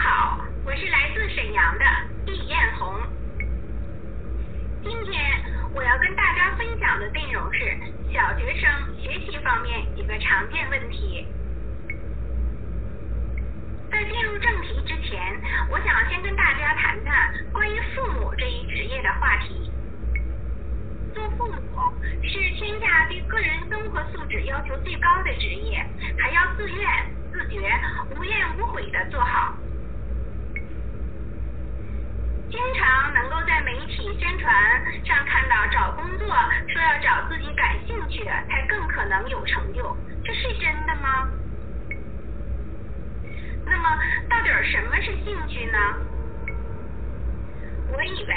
好，我是来自沈阳的毕艳红。今天我要跟大家分享的内容是小学生学习方面几个常见问题。在进入正题之前，我想先跟大家谈谈关于父母这一职业的话题。做父母是天下对个人综合素质要求最高的职业，还要自愿、自觉、无怨无悔的做好。经常能够在媒体宣传上看到找工作说要找自己感兴趣的才更可能有成就，这是真的吗？那么到底什么是兴趣呢？我以为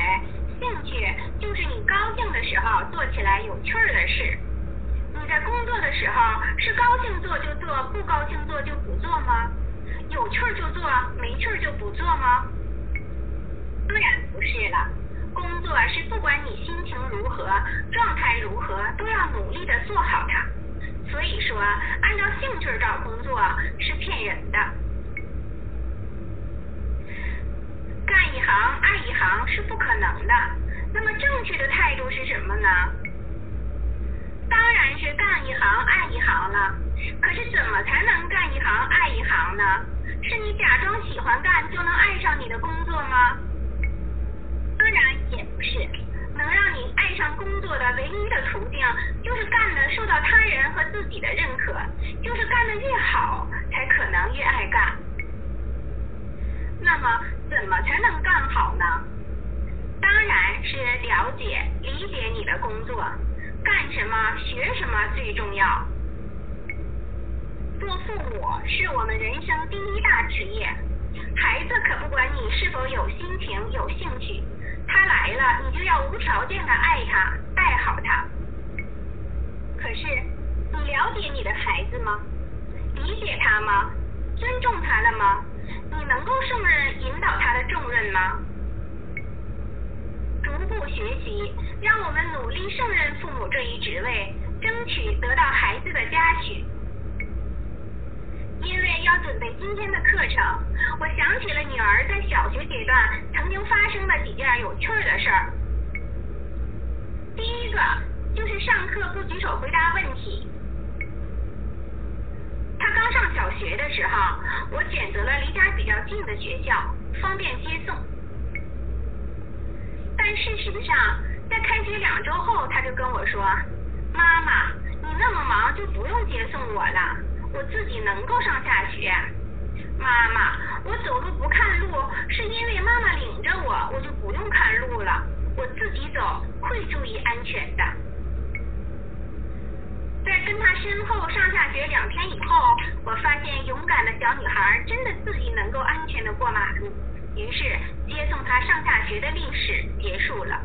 兴趣就是你高兴的时候做起来有趣儿的事。你在工作的时候是高兴做就做，不高兴做就不做吗？有趣儿就做，没趣儿就不做吗？当然不是了，工作是不管你心情如何、状态如何，都要努力的做好它。所以说，按照兴趣找工作是骗人的。干一行爱一行是不可能的。那么正确的态度是什么呢？当然是干一行爱一行了。可是怎么才能干一行爱一行呢？是你假装喜欢干就能爱上你的工作吗？当然也不是，能让你爱上工作的唯一的途径，就是干的受到他人和自己的认可，就是干的越好，才可能越爱干。那么怎么才能干好呢？当然是了解、理解你的工作，干什么、学什么最重要。做父母是我们人生第一大职业，孩子可不管你是否有心情、有兴趣。来了，你就要无条件的爱他，带好他。可是，你了解你的孩子吗？理解他吗？尊重他了吗？你能够胜任引导他的重任吗？逐步学习，让我们努力胜任父母这一职位，争取得到孩子的嘉许。要准备今天的课程，我想起了女儿在小学阶段曾经发生的几件有趣的事儿。第一个就是上课不举手回答问题。她刚上小学的时候，我选择了离家比较近的学校，方便接送。但事实上，在开学两周后，她就跟我说：“妈妈，你那么忙，就不用接送我了。”我自己能够上下学，妈妈，我走路不看路，是因为妈妈领着我，我就不用看路了，我自己走会注意安全的。在跟她身后上下学两天以后，我发现勇敢的小女孩真的自己能够安全的过马路，于是接送她上下学的历史结束了。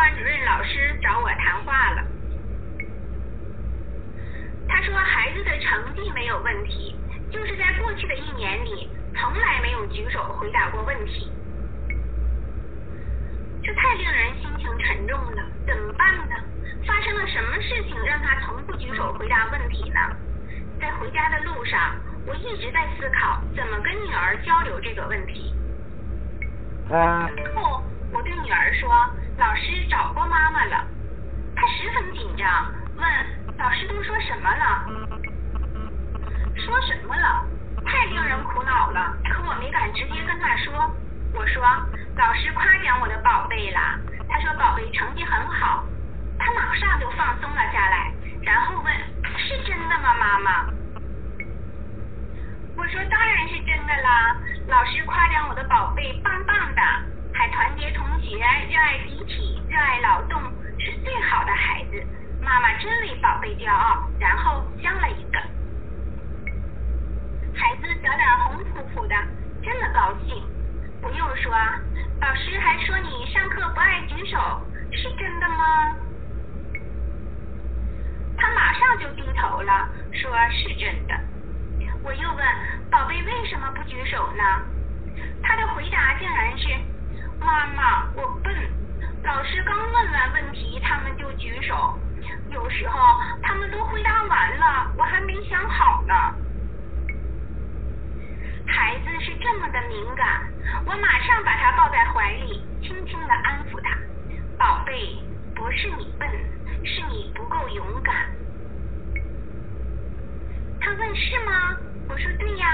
班主任老师找我谈话了，他说孩子的成绩没有问题，就是在过去的一年里从来没有举手回答过问题，这太令人心情沉重了，怎么办呢？发生了什么事情让他从不举手回答问题呢？在回家的路上，我一直在思考怎么跟女儿交流这个问题。后，我对女儿说。老师找过妈妈了，她十分紧张，问老师都说什么了？说什么了？太令人苦恼了。可我没敢直接跟她说。我说老师夸奖我的宝贝了，他说宝贝成绩很好。他马上就放松了下来，然后问是真的吗，妈妈？我说当然是真的啦，老说是真的。我又问宝贝为什么不举手呢？他的回答竟然是妈妈我笨。老师刚问完问题他们就举手。有时候他们都回答完了我还没想好呢。孩子是这么的敏感我马上把他抱在怀里轻轻的安抚他宝贝不是你笨是你不够勇敢。他问是吗？我说对呀。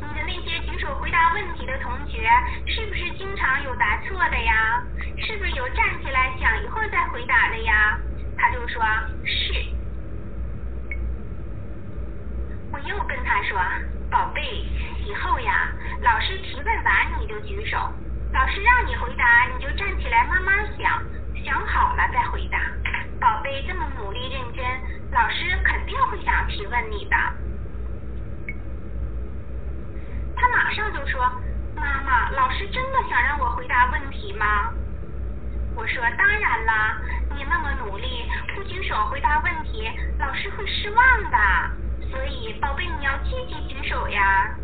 你的那些举手回答问题的同学，是不是经常有答错的呀？是不是有站起来想一会儿再回答的呀？他就说是。我又跟他说，宝贝，以后呀，老师提问完你就举手，老师让你回答你就站起来慢慢想，说，妈妈，老师真的想让我回答问题吗？我说当然啦，你那么努力，不举手回答问题，老师会失望的。所以，宝贝，你要积极举手呀。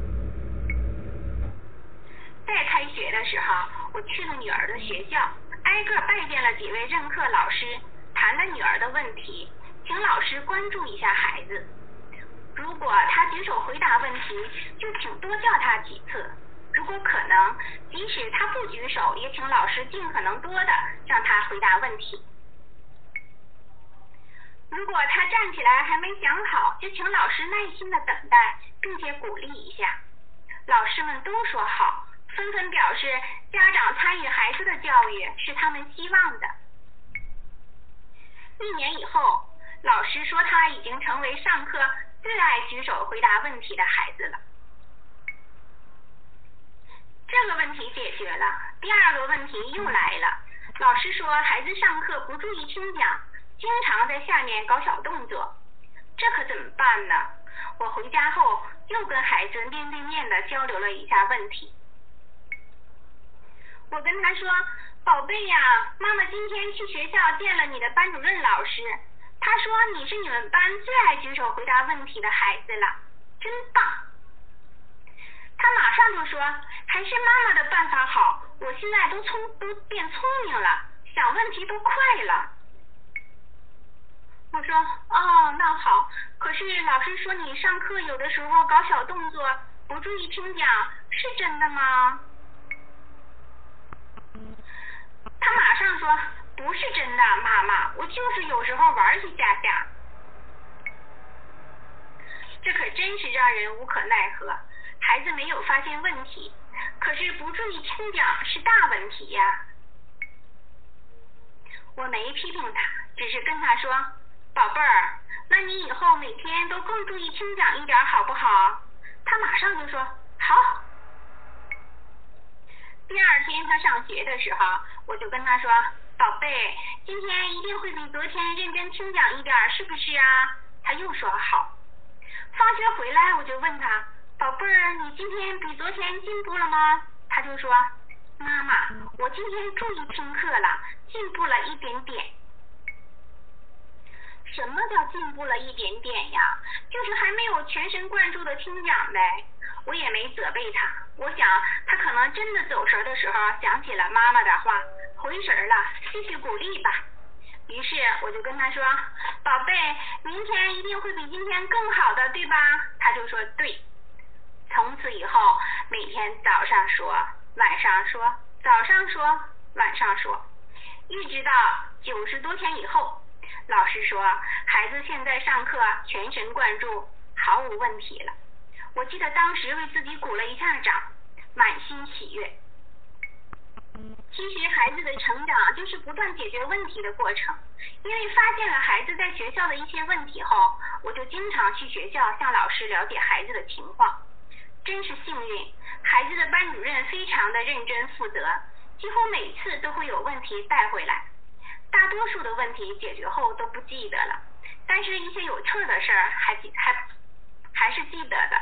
在开学的时候，我去了女儿的学校，挨个拜见了几位任课老师，谈了女儿的问题，请老师关注一下孩子。如果他举手回答问题，就请多叫他几次。如果可能，即使他不举手，也请老师尽可能多的让他回答问题。如果他站起来还没想好，就请老师耐心的等待，并且鼓励一下。老师们都说好，纷纷表示家长参与孩子的教育是他们希望的。一年以后，老师说他已经成为上课最爱举手回答问题的孩子了。这个问题解决了，第二个问题又来了。老师说孩子上课不注意听讲。经常在下面搞小动作，这可怎么办呢？我回家后又跟孩子面对面的交流了一下问题。我跟他说：“宝贝呀，妈妈今天去学校见了你的班主任老师，他说你是你们班最爱举手回答问题的孩子了，真棒。”他马上就说：“还是妈妈的办法好，我现在都聪都变聪明了，想问题都快了。”我说哦，那好。可是老师说你上课有的时候搞小动作，不注意听讲，是真的吗？他马上说不是真的，就是有时候玩一下下。这可真是让人无可奈何。孩子没有发现问题，可是不注意听讲是大问题呀。我没批评他，只是跟他说。宝贝儿，那你以后每天都更注意听讲一点，好不好？他马上就说好。第二天他上学的时候，我就跟他说：“宝贝，今天一定会比昨天认真听讲一点，是不是啊？”他又说好。放学回来，我就问他：“宝贝儿，你今天比昨天进步了吗？”他就说：“妈妈，我今天注意听课了，进步了一点点。”什么叫进步了一点点呀？就是还没有全神贯注的听讲呗。我也没责备他，我想他可能真的走神的时候想起了妈妈的话，回神了，继续鼓励吧。于是我就跟他说：“宝贝，明天一定会比今天更好的，对吧？”他就说：“对。”从此以后，每天早上说，晚上说，早上说，晚上说，一直到九十多天以后。老师说，孩子现在上课全神贯注，毫无问题了。我记得当时为自己鼓了一下掌，满心喜悦。其实孩子的成长就是不断解决问题的过程。因为发现了孩子在学校的一些问题后，我就经常去学校向老师了解孩子的情况。真是幸运，孩子的班主任非常的认真负责，几乎每次都会有问题带回来。大多数的问题解决后都不记得了，但是一些有趣的事儿还记还还是记得的。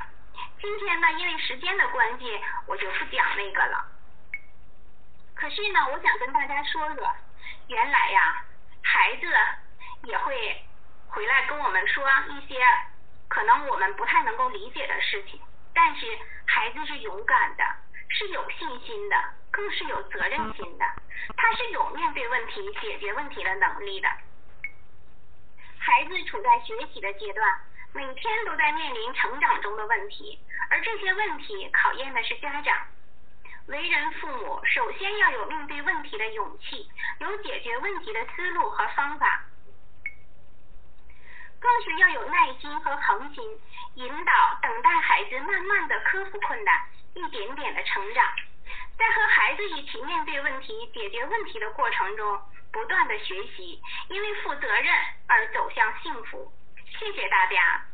今天呢，因为时间的关系，我就不讲那个了。可是呢，我想跟大家说说，原来呀，孩子也会回来跟我们说一些可能我们不太能够理解的事情，但是孩子是勇敢的，是有信心的。更是有责任心的，他是有面对问题、解决问题的能力的。孩子处在学习的阶段，每天都在面临成长中的问题，而这些问题考验的是家长。为人父母，首先要有面对问题的勇气，有解决问题的思路和方法，更是要有耐心和恒心，引导、等待孩子慢慢的克服困难，一点点的成长。在和孩子一起面对问题、解决问题的过程中，不断的学习，因为负责任而走向幸福。谢谢大家。